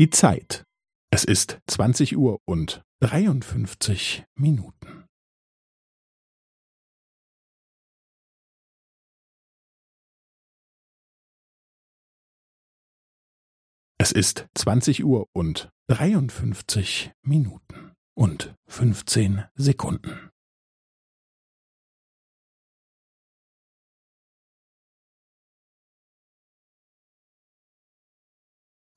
Die Zeit. Es ist 20 Uhr und 53 Minuten. Es ist 20 Uhr und 53 Minuten und 15 Sekunden.